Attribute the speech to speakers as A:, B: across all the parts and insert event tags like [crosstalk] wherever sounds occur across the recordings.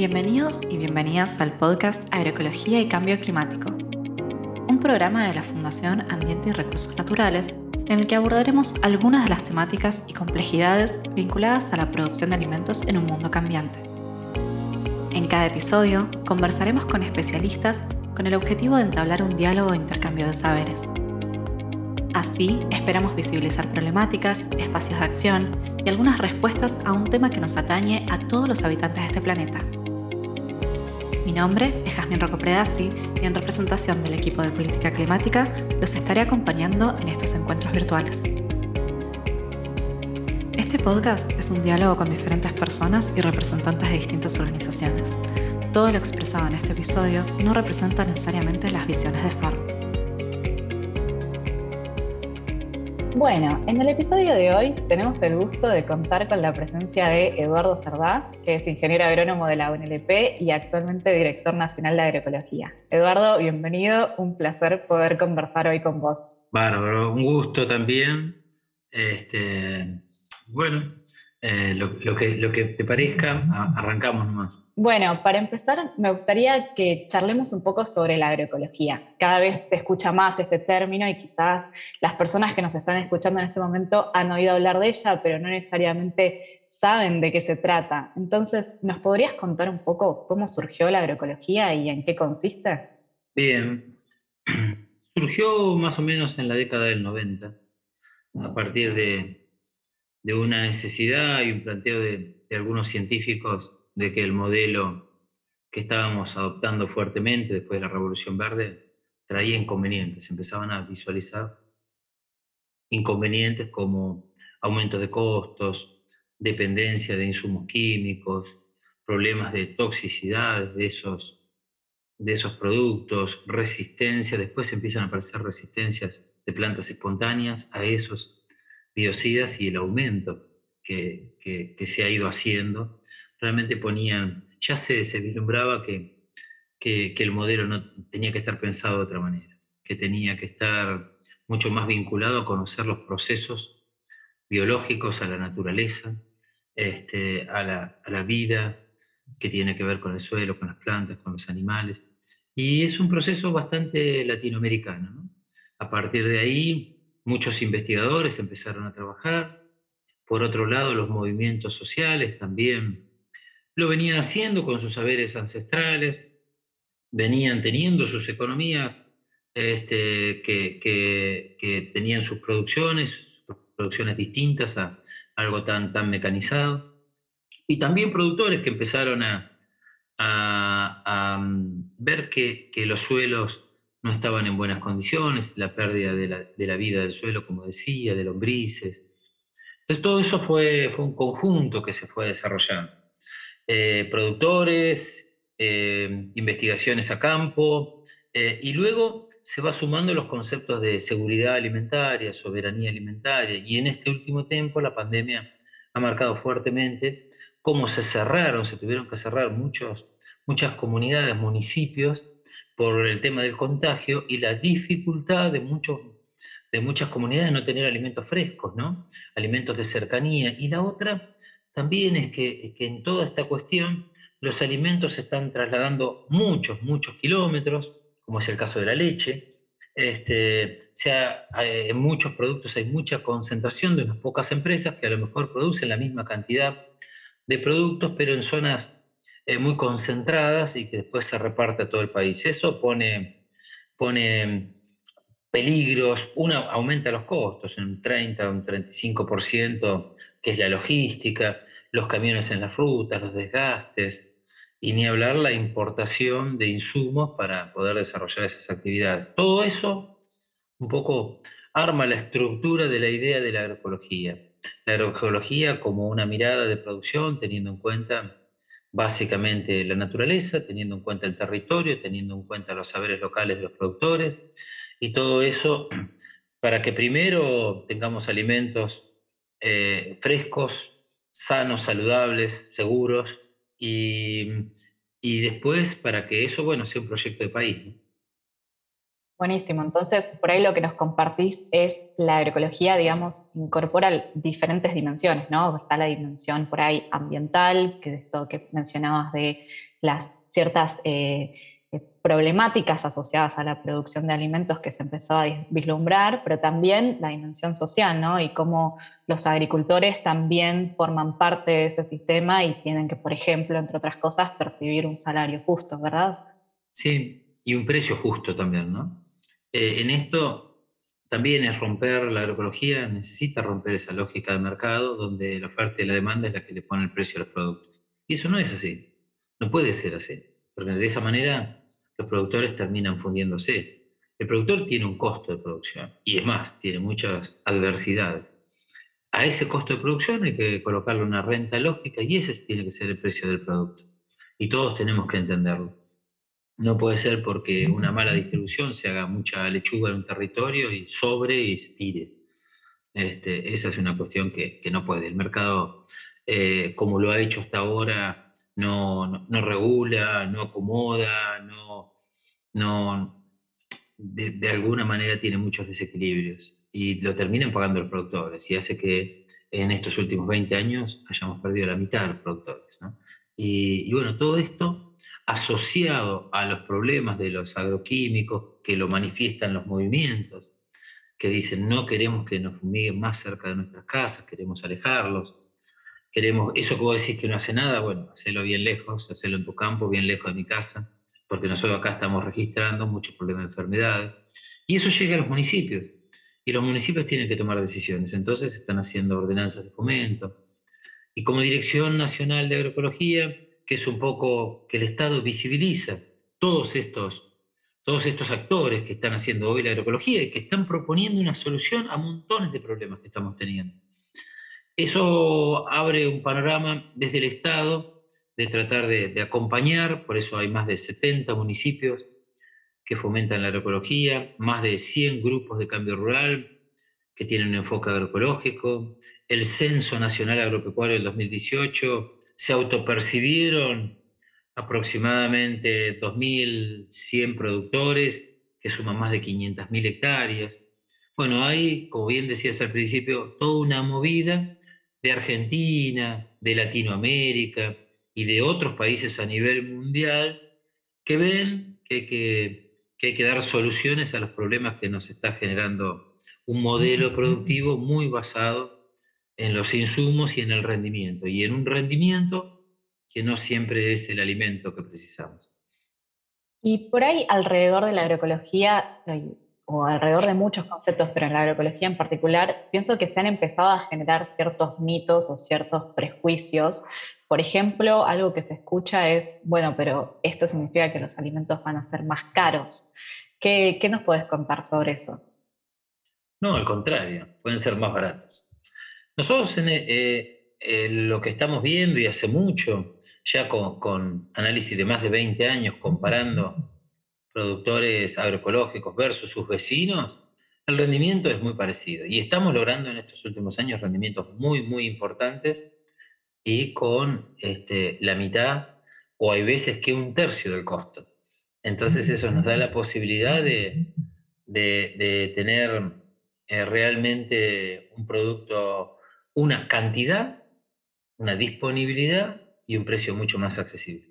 A: Bienvenidos y bienvenidas al podcast Agroecología y Cambio Climático, un programa de la Fundación Ambiente y Recursos Naturales en el que abordaremos algunas de las temáticas y complejidades vinculadas a la producción de alimentos en un mundo cambiante. En cada episodio conversaremos con especialistas con el objetivo de entablar un diálogo de intercambio de saberes. Así, esperamos visibilizar problemáticas, espacios de acción y algunas respuestas a un tema que nos atañe a todos los habitantes de este planeta. Nombre es Jasmine Rocco y en representación del equipo de política climática los estaré acompañando en estos encuentros virtuales. Este podcast es un diálogo con diferentes personas y representantes de distintas organizaciones. Todo lo expresado en este episodio no representa necesariamente las visiones de FARM. Bueno, en el episodio de hoy tenemos el gusto de contar con la presencia de Eduardo Cerdá, que es ingeniero agrónomo de la UNLP y actualmente director nacional de agroecología. Eduardo, bienvenido, un placer poder conversar hoy con vos.
B: Bárbaro, un gusto también. Este, bueno, eh, lo, que, lo que te parezca, arrancamos nomás.
A: Bueno, para empezar, me gustaría que charlemos un poco sobre la agroecología. Cada vez se escucha más este término y quizás las personas que nos están escuchando en este momento han oído hablar de ella, pero no necesariamente saben de qué se trata. Entonces, ¿nos podrías contar un poco cómo surgió la agroecología y en qué consiste?
B: Bien, [clears throat] surgió más o menos en la década del 90, a partir de de una necesidad y un planteo de, algunos científicos de que el modelo que estábamos adoptando fuertemente después de la Revolución Verde traía inconvenientes, empezaban a visualizar inconvenientes como aumento de costos, dependencia de insumos químicos, problemas de toxicidad de esos, de esos productos, resistencia, después empiezan a aparecer resistencias de plantas espontáneas a esos biocidas y el aumento que, se ha ido haciendo, realmente ponían, ya se, se vislumbraba que, que, el modelo no tenía que estar pensado de otra manera, que tenía que estar mucho más vinculado a conocer los procesos biológicos, a la naturaleza, este, a, la, vida que tiene que ver con el suelo, con las plantas, con los animales. Y es un proceso bastante latinoamericano. ¿no? A partir de ahí, Muchos investigadores empezaron a trabajar. Por otro lado, los movimientos sociales también lo venían haciendo con sus saberes ancestrales, venían teniendo sus economías este, que, tenían sus producciones, producciones distintas a algo tan, tan mecanizado. Y también productores que empezaron a, a, mm, ver que, que los suelos no estaban en buenas condiciones, la pérdida de la, vida del suelo, como decía, de lombrices. Entonces todo eso fue, fue un conjunto que se fue desarrollando. Eh, productores, eh, investigaciones a campo, eh, y luego se va sumando los conceptos de seguridad alimentaria, soberanía alimentaria, y en este último tiempo la pandemia ha marcado fuertemente cómo se cerraron, se tuvieron que cerrar muchos, muchas comunidades, municipios, por el tema del contagio y la dificultad de, de muchas comunidades no tener alimentos frescos, ¿no? alimentos de cercanía. Y la otra también es que, que en toda esta cuestión los alimentos se están trasladando muchos, muchos kilómetros, como es el caso de la leche. Este, sea, en muchos productos hay mucha concentración de unas pocas empresas que a lo mejor producen la misma cantidad de productos, pero en zonas eh, muy concentradas y que después se reparte a todo el país. Eso pone, pone peligros, una, aumenta los costos en un 30, un 35%, que es la logística, los camiones en las rutas, los desgastes, y ni hablar la importación de insumos para poder desarrollar esas actividades. Todo eso un poco arma la estructura de la idea de la agroecología. La agroecología como una mirada de producción teniendo en cuenta básicamente la naturaleza, teniendo en cuenta el territorio, teniendo en cuenta los saberes locales de los productores, y todo eso [clears throat] para que primero tengamos alimentos eh, frescos, sanos, saludables, seguros, y, después para que eso, bueno, sea un proyecto de país.
A: Buenísimo. Entonces, por ahí lo que nos compartís es la agroecología, digamos, incorpora diferentes dimensiones, ¿no? Está la dimensión por ahí ambiental, que es esto que mencionabas de las ciertas eh, eh, problemáticas asociadas a la producción de alimentos que se empezó a vislumbrar, pero también la dimensión social, ¿no? Y cómo los agricultores también forman parte de ese sistema y tienen que, por ejemplo, entre otras cosas, percibir un salario justo, ¿verdad?
B: Sí, y un precio justo también, ¿no? Eh, en esto también es romper la agroecología, necesita romper esa lógica de mercado donde la oferta y la demanda es la que le pone el precio a los productos. Y eso no es así, no puede ser así, porque de esa manera los productores terminan fundiéndose. El productor tiene un costo de producción y es más, tiene muchas adversidades. A ese costo de producción hay que colocarle una renta lógica y ese tiene que ser el precio del producto. Y todos tenemos que entenderlo. No puede ser porque una mala distribución se haga mucha lechuga en un territorio y sobre y se tire. Este, esa es una cuestión que, no puede. El mercado, eh, como lo ha hecho hasta ahora, no, regula, no acomoda, no, no de, alguna manera tiene muchos desequilibrios y lo terminan pagando los productores y hace que en estos últimos 20 años hayamos perdido la mitad de los productores. ¿no? y, bueno, todo esto asociado a los problemas de los agroquímicos que lo manifiestan los movimientos, que dicen no queremos que nos fumiguen más cerca de nuestras casas, queremos alejarlos, queremos, eso que vos decís que no hace nada, bueno, hacelo bien lejos, hacelo en tu campo, bien lejos de mi casa, porque nosotros acá estamos registrando muchos problemas de enfermedades. Y eso llega a los municipios, y los municipios tienen que tomar decisiones, entonces están haciendo ordenanzas de fomento. Y como Dirección Nacional de Agroecología, que es un poco que el Estado visibiliza todos estos, todos estos actores que están haciendo hoy la agroecología y que están proponiendo una solución a montones de problemas que estamos teniendo. Eso abre un panorama desde el Estado de tratar de, acompañar, por eso hay más de 70 municipios que fomentan la agroecología, más de 100 grupos de cambio rural que tienen un enfoque agroecológico, el Censo Nacional Agropecuario del 2018 se autopercibieron aproximadamente 2.100 productores que suman más de 500.000 hectáreas. Bueno, hay, como bien decías al principio, toda una movida de Argentina, de Latinoamérica y de otros países a nivel mundial que ven que hay que, que, hay que dar soluciones a los problemas que nos está generando un modelo productivo muy basado en los insumos y en el rendimiento, y en un rendimiento que no siempre es el alimento que precisamos.
A: Y por ahí, alrededor de la agroecología, o alrededor de muchos conceptos, pero en la agroecología en particular, pienso que se han empezado a generar ciertos mitos o ciertos prejuicios. Por ejemplo, algo que se escucha es, bueno, pero esto significa que los alimentos van a ser más caros. ¿Qué, qué nos puedes contar sobre eso?
B: No, al contrario, pueden ser más baratos. Nosotros eh, lo que estamos viendo y hace mucho, ya con, análisis de más de 20 años comparando productores agroecológicos versus sus vecinos, el rendimiento es muy parecido. Y estamos logrando en estos últimos años rendimientos muy, muy importantes y con este, la mitad o hay veces que un tercio del costo. Entonces eso nos da la posibilidad de, tener eh, realmente un producto una cantidad, una disponibilidad y un precio mucho más accesible.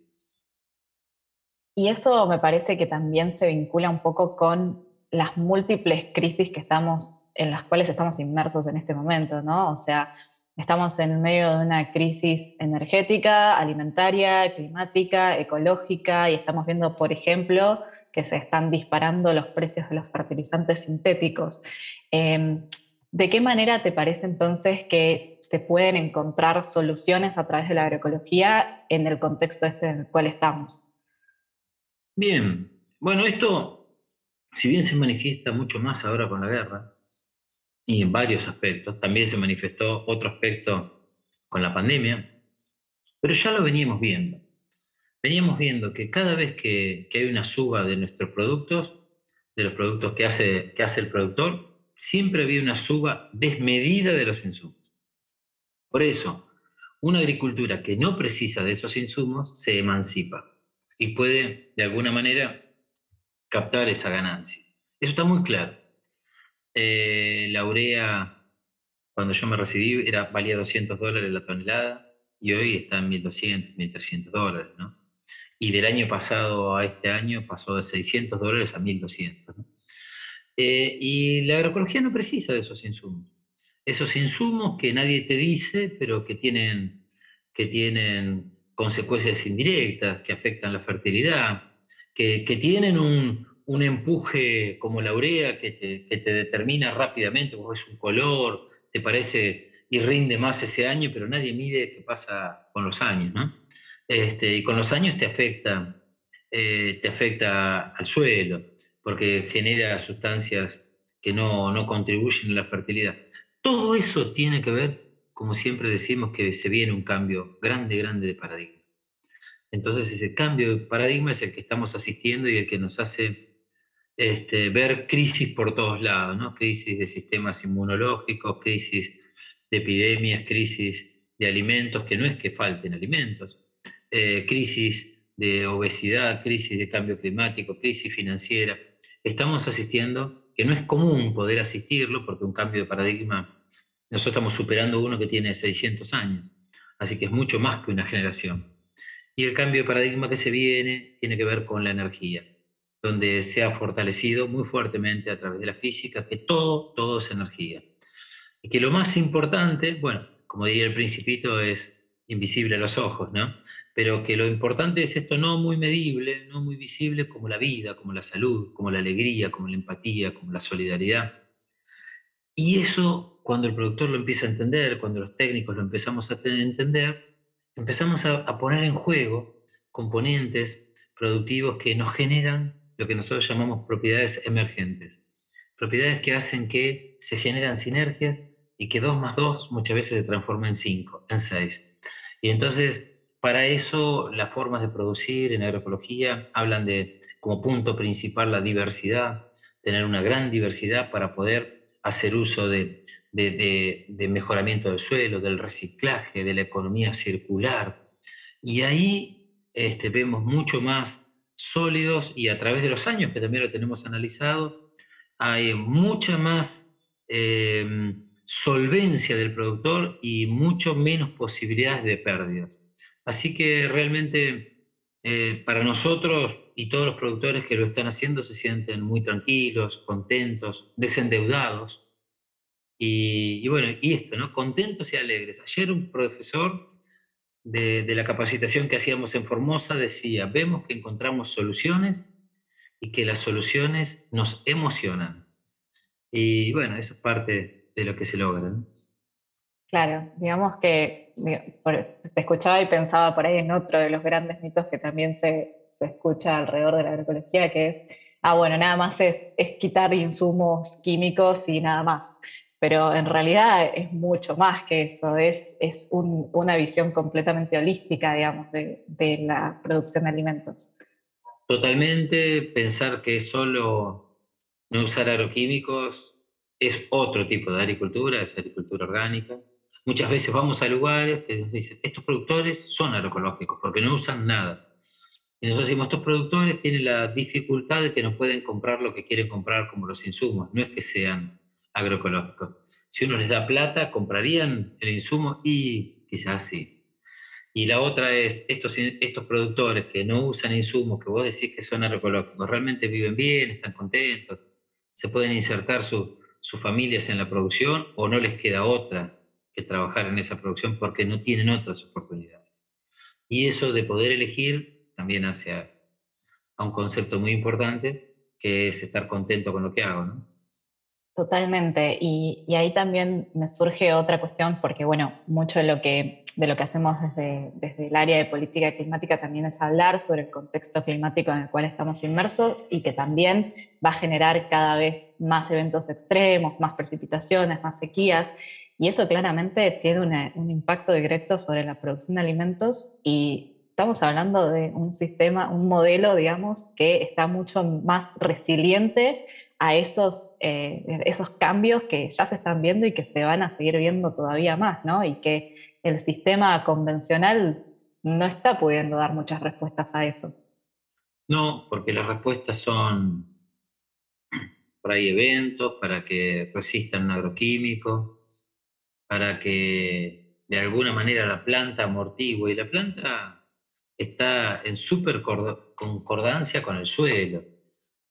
A: Y eso me parece que también se vincula un poco con las múltiples crisis que estamos, en las cuales estamos inmersos en este momento, ¿no? O sea, estamos en medio de una crisis energética, alimentaria, climática, ecológica, y estamos viendo, por ejemplo, que se están disparando los precios de los fertilizantes sintéticos. Em, ¿De qué manera te parece entonces que se pueden encontrar soluciones a través de la agroecología en el contexto este en el cual estamos?
B: Bien, bueno, esto, si bien se manifiesta mucho más ahora con la guerra, y en varios aspectos, también se manifestó otro aspecto con la pandemia, pero ya lo veníamos viendo. Veníamos viendo que cada vez que, hay una suba de nuestros productos, de los productos que hace, que hace el productor, siempre había una suba desmedida de los insumos. Por eso, una agricultura que no precisa de esos insumos se emancipa y puede, de alguna manera, captar esa ganancia. Eso está muy claro. Eh, la urea, cuando yo me recibí, era, valía 200 dólares la tonelada y hoy está en 1.200, 1.300 dólares, ¿no? Y del año pasado a este año pasó de 600 dólares a 1.200, ¿no? Eh, y la agroecología no precisa de esos insumos. Esos insumos que nadie te dice, pero que tienen, que tienen consecuencias indirectas, que afectan la fertilidad, que, tienen un, un, empuje como la urea que te, determina rápidamente, como es un color, te parece y rinde más ese año, pero nadie mide qué pasa con los años, ¿no? Este, y con los años te afecta, eh, te afecta al suelo, porque genera sustancias que no, no contribuyen a la fertilidad. Todo eso tiene que ver, como siempre decimos, que se viene un cambio grande, grande de paradigma. Entonces ese cambio de paradigma es el que estamos asistiendo y el que nos hace este, ver crisis por todos lados, ¿no? crisis de sistemas inmunológicos, crisis de epidemias, crisis de alimentos, que no es que falten alimentos, eh, crisis de obesidad, crisis de cambio climático, crisis financiera. Estamos asistiendo, que no es común poder asistirlo, porque un cambio de paradigma, nosotros estamos superando uno que tiene 600 años, así que es mucho más que una generación. Y el cambio de paradigma que se viene tiene que ver con la energía, donde se ha fortalecido muy fuertemente a través de la física que todo, todo es energía. Y que lo más importante, bueno, como diría el principito, es invisible a los ojos, ¿no? Pero que lo importante es esto no muy medible, no muy visible, como la vida, como la salud, como la alegría, como la empatía, como la solidaridad. Y eso, cuando el productor lo empieza a entender, cuando los técnicos lo empezamos a entender, empezamos a, poner en juego componentes productivos que nos generan lo que nosotros llamamos propiedades emergentes. Propiedades que hacen que se generan sinergias y que 2 más 2 muchas veces se transforma en 5, en 6. Y entonces, para eso, las formas de producir en agroecología hablan de, como punto principal, la diversidad, tener una gran diversidad para poder hacer uso de, de, mejoramiento del suelo, del reciclaje, de la economía circular. Y ahí este, vemos mucho más sólidos y a través de los años, que también lo tenemos analizado, hay mucha más... Eh, solvencia del productor y mucho menos posibilidades de pérdidas. Así que realmente eh, para nosotros y todos los productores que lo están haciendo se sienten muy tranquilos, contentos, desendeudados. Y, bueno, y esto, ¿no? Contentos y alegres. Ayer un profesor de, de la capacitación que hacíamos en Formosa decía, vemos que encontramos soluciones y que las soluciones nos emocionan. Y bueno, eso es parte de lo que se logra.
A: Claro, digamos que te escuchaba y pensaba por ahí en otro de los grandes mitos que también se, se escucha alrededor de la agroecología, que es, ah, bueno, nada más es, es quitar insumos químicos y nada más. Pero en realidad es mucho más que eso, es, es un, una visión completamente holística, digamos, de, de la producción de alimentos.
B: Totalmente, pensar que solo no usar agroquímicos es otro tipo de agricultura, es agricultura orgánica. Muchas veces vamos a lugares que nos dicen, estos productores son agroecológicos porque no usan nada. Y nosotros decimos, estos productores tienen la dificultad de que no pueden comprar lo que quieren comprar como los insumos, no es que sean agroecológicos. Si uno les da plata, comprarían el insumo y quizás sí. Y la otra es, estos, estos productores que no usan insumos, que vos decís que son agroecológicos, realmente viven bien, están contentos, se pueden insertar su, sus familias en la producción o no les queda otra que trabajar en esa producción porque no tienen otras oportunidades. Y eso de poder elegir también hace a, un concepto muy importante que es estar contento con lo que hago, ¿no?
A: Totalmente. Y, y, ahí también me surge otra cuestión, porque bueno, mucho de lo que de lo que hacemos desde, desde el área de política climática también es hablar sobre el contexto climático en el cual estamos inmersos y que también va a generar cada vez más eventos extremos, más precipitaciones, más sequías. Y eso claramente tiene un impacto directo sobre la producción de alimentos y estamos hablando de un sistema, un modelo, digamos, que está mucho más resiliente a esos, eh, esos cambios que ya se están viendo y que se van a seguir viendo todavía más, ¿no? Y que el sistema convencional no está pudiendo dar muchas respuestas a eso.
B: No, porque las respuestas son por ahí eventos para que resistan un agroquímico, para que de alguna manera la planta amortigue. Y la planta está en súper concordancia con el suelo.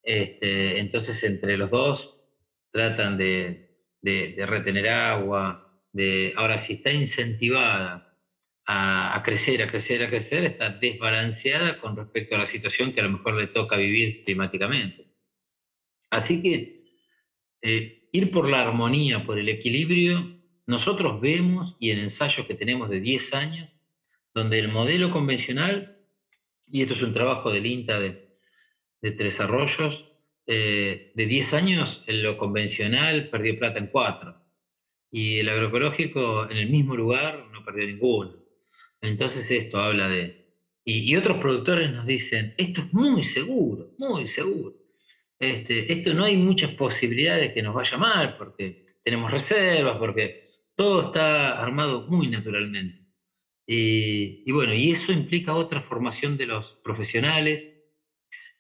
B: Este, entonces, entre los dos tratan de, retener agua. De, ahora, si está incentivada a, crecer, a crecer, a crecer, está desbalanceada con respecto a la situación que a lo mejor le toca vivir climáticamente. Así que eh, ir por la armonía, por el equilibrio, nosotros vemos, y en ensayos que tenemos de 10 años, donde el modelo convencional, y esto es un trabajo del INTA de, Tres Arroyos, eh, de 10 años en lo convencional perdió plata en 4, y el agroecológico en el mismo lugar no perdió ninguno. Entonces esto habla de... Y, otros productores nos dicen, esto es muy seguro, muy seguro. Este, esto no hay muchas posibilidades de que nos vaya mal porque tenemos reservas, porque todo está armado muy naturalmente. Y, bueno, y eso implica otra formación de los profesionales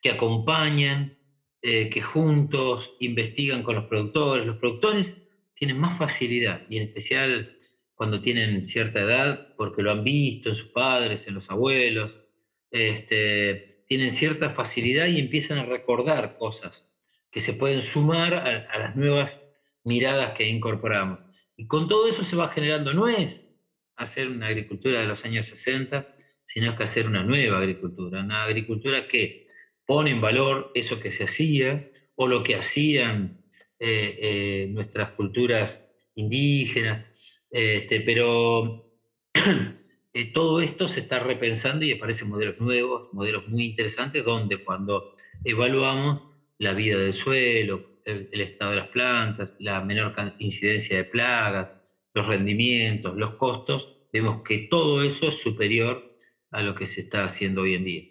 B: que acompañan, eh, que juntos investigan con los productores. Los productores tienen más facilidad, y en especial cuando tienen cierta edad, porque lo han visto en sus padres, en los abuelos, este, tienen cierta facilidad y empiezan a recordar cosas que se pueden sumar a, las nuevas miradas que incorporamos. Y con todo eso se va generando, no es hacer una agricultura de los años 60, sino que hacer una nueva agricultura, una agricultura que pone en valor eso que se hacía o lo que hacían eh, eh, nuestras culturas indígenas, este, pero [clears throat] eh, todo esto se está repensando y aparecen modelos nuevos, modelos muy interesantes, donde cuando evaluamos la vida del suelo, el, estado de las plantas, la menor incidencia de plagas, los rendimientos, los costos, vemos que todo eso es superior a lo que se está haciendo hoy en día.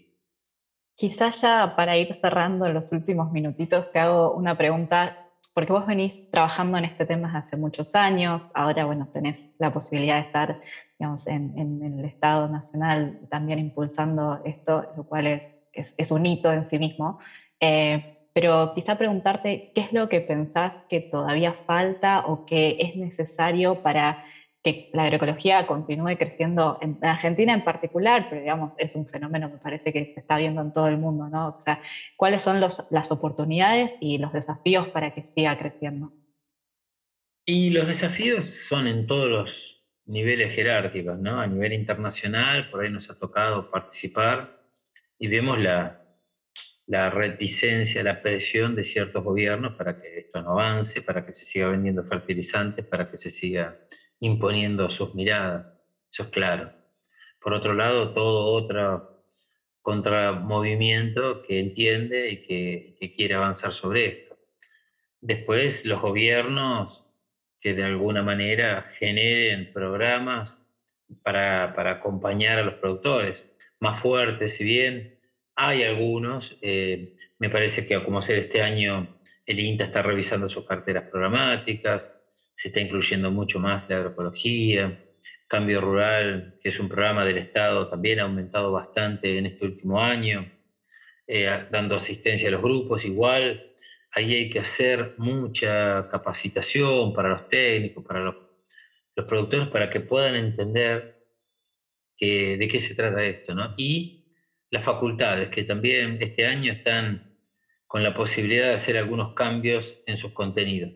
A: Quizás ya para ir cerrando en los últimos minutitos te hago una pregunta porque vos venís trabajando en este tema desde hace muchos años, ahora, bueno, tenés la posibilidad de estar, digamos, en, el Estado Nacional también impulsando esto, lo cual es, es, un hito en sí mismo. Eh, pero quizá preguntarte qué es lo que pensás que todavía falta o que es necesario para que la agroecología continúe creciendo en Argentina en particular, pero digamos, es un fenómeno me parece que se está viendo en todo el mundo, ¿no? O sea, ¿cuáles son las oportunidades y los desafíos para que siga creciendo?
B: Y los desafíos son en todos los niveles jerárquicos, ¿no? A nivel internacional, por ahí nos ha tocado participar y vemos la, la reticencia, la presión de ciertos gobiernos para que esto no avance, para que se siga vendiendo fertilizantes, para que se siga imponiendo sus miradas, eso es claro. Por otro lado, todo otro contramovimiento que entiende y que, quiere avanzar sobre esto. Después, los gobiernos que de alguna manera generen programas para, acompañar a los productores más fuertes, si bien hay algunos, eh, me parece que como ser este año el INTA está revisando sus carteras programáticas, se está incluyendo mucho más la agroecología. Cambio Rural, que es un programa del Estado, también ha aumentado bastante en este último año, eh, dando asistencia a los grupos. Igual, ahí hay que hacer mucha capacitación para los técnicos, para los, productores, para que puedan entender de qué se trata esto. ¿no? Y las facultades, que también este año están con la posibilidad de hacer algunos cambios en sus contenidos.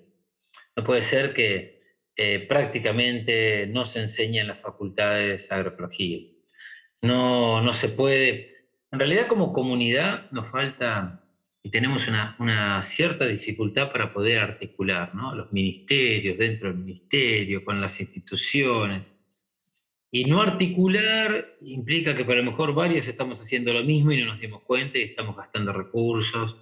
B: No puede ser que eh, prácticamente no se enseñe en las facultades agroecología. No, no se puede. En realidad como comunidad nos falta y tenemos una, cierta dificultad para poder articular ¿no? los ministerios, dentro del ministerio, con las instituciones. Y no articular implica que para lo mejor varios estamos haciendo lo mismo y no nos dimos cuenta y estamos gastando recursos.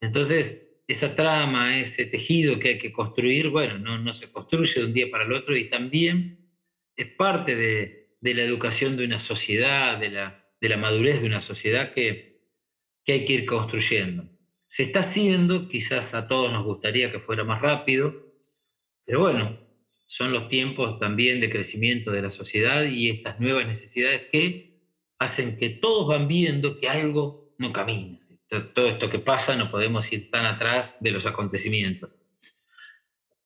B: Entonces, esa trama, ese tejido que hay que construir, bueno, no, se construye de un día para el otro y también es parte de, la educación de una sociedad, de la, madurez de una sociedad que, que hay que ir construyendo. Se está haciendo, quizás a todos nos gustaría que fuera más rápido, pero bueno, son los tiempos también de crecimiento de la sociedad y estas nuevas necesidades que hacen que todos van viendo que algo no camina todo esto que pasa, no podemos ir tan atrás de los acontecimientos.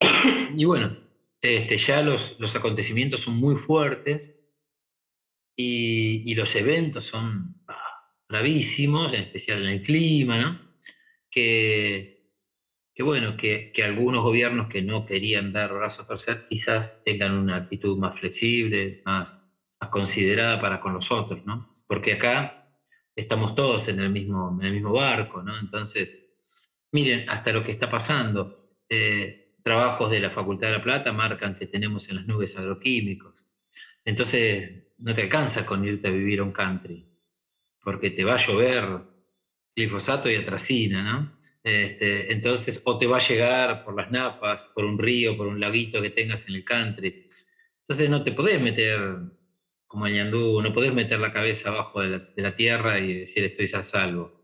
B: [coughs] Y bueno, este, ya los, los acontecimientos son muy fuertes y, y los eventos son ah, gravísimos, en especial en el clima, ¿no? Que, que bueno, que, que, algunos gobiernos que no querían dar brazo a torcer quizás tengan una actitud más flexible, más, más considerada para con los otros, ¿no? Porque acá estamos todos en el mismo, en el mismo barco, ¿no? Entonces, miren, hasta lo que está pasando. Eh, trabajos de la Facultad de La Plata marcan que tenemos en las nubes agroquímicos. Entonces, no te alcanza con irte a vivir a un country, porque te va a llover glifosato y atracina, ¿no? Este, entonces, o te va a llegar por las napas, por un río, por un laguito que tengas en el country. Entonces, no te podés meter como el ñandú, no podés meter la cabeza abajo de la, de la tierra y decir estoy a salvo.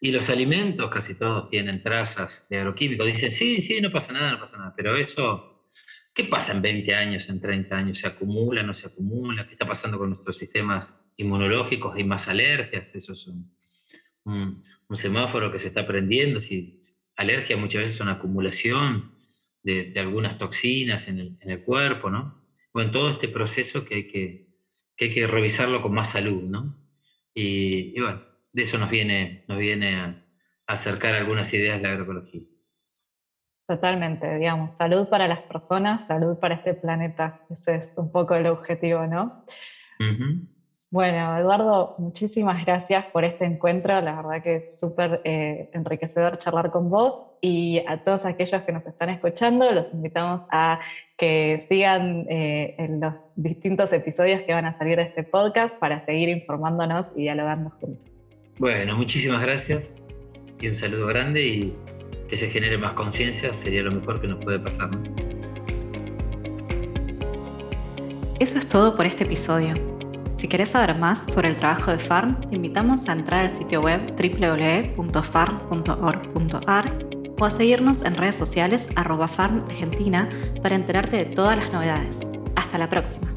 B: Y los alimentos casi todos tienen trazas de agroquímicos. Dicen, sí, sí, no pasa nada, no pasa nada. Pero eso, ¿qué pasa en 20 años, en 30 años? ¿Se acumula, no se acumula? ¿Qué está pasando con nuestros sistemas inmunológicos? ¿Hay más alergias? Eso es un, semáforo que se está prendiendo. Si, alergia muchas veces es una acumulación de, algunas toxinas en el, cuerpo, ¿no? Bueno, todo este proceso que hay que, hay que revisarlo con más salud, ¿no? y bueno, de eso nos viene, nos viene a acercar algunas ideas de la agroecología.
A: Totalmente, digamos, salud para las personas, salud para este planeta. Ese es un poco el objetivo, ¿no? Bueno, Eduardo, muchísimas gracias por este encuentro. La verdad que es súper eh, enriquecedor charlar con vos y a todos aquellos que nos están escuchando, los invitamos a que sigan eh, en los distintos episodios que van a salir de este podcast para seguir informándonos y dialogando juntos.
B: Bueno, muchísimas gracias y un saludo grande y que se genere más conciencia sería lo mejor que nos puede pasar.
A: Eso es todo por este episodio. Si querés saber más sobre el trabajo de FARM, te invitamos a entrar al sitio web www.farm.org.ar o a seguirnos en redes sociales arroba Farm Argentina para enterarte de todas las novedades. Hasta la próxima.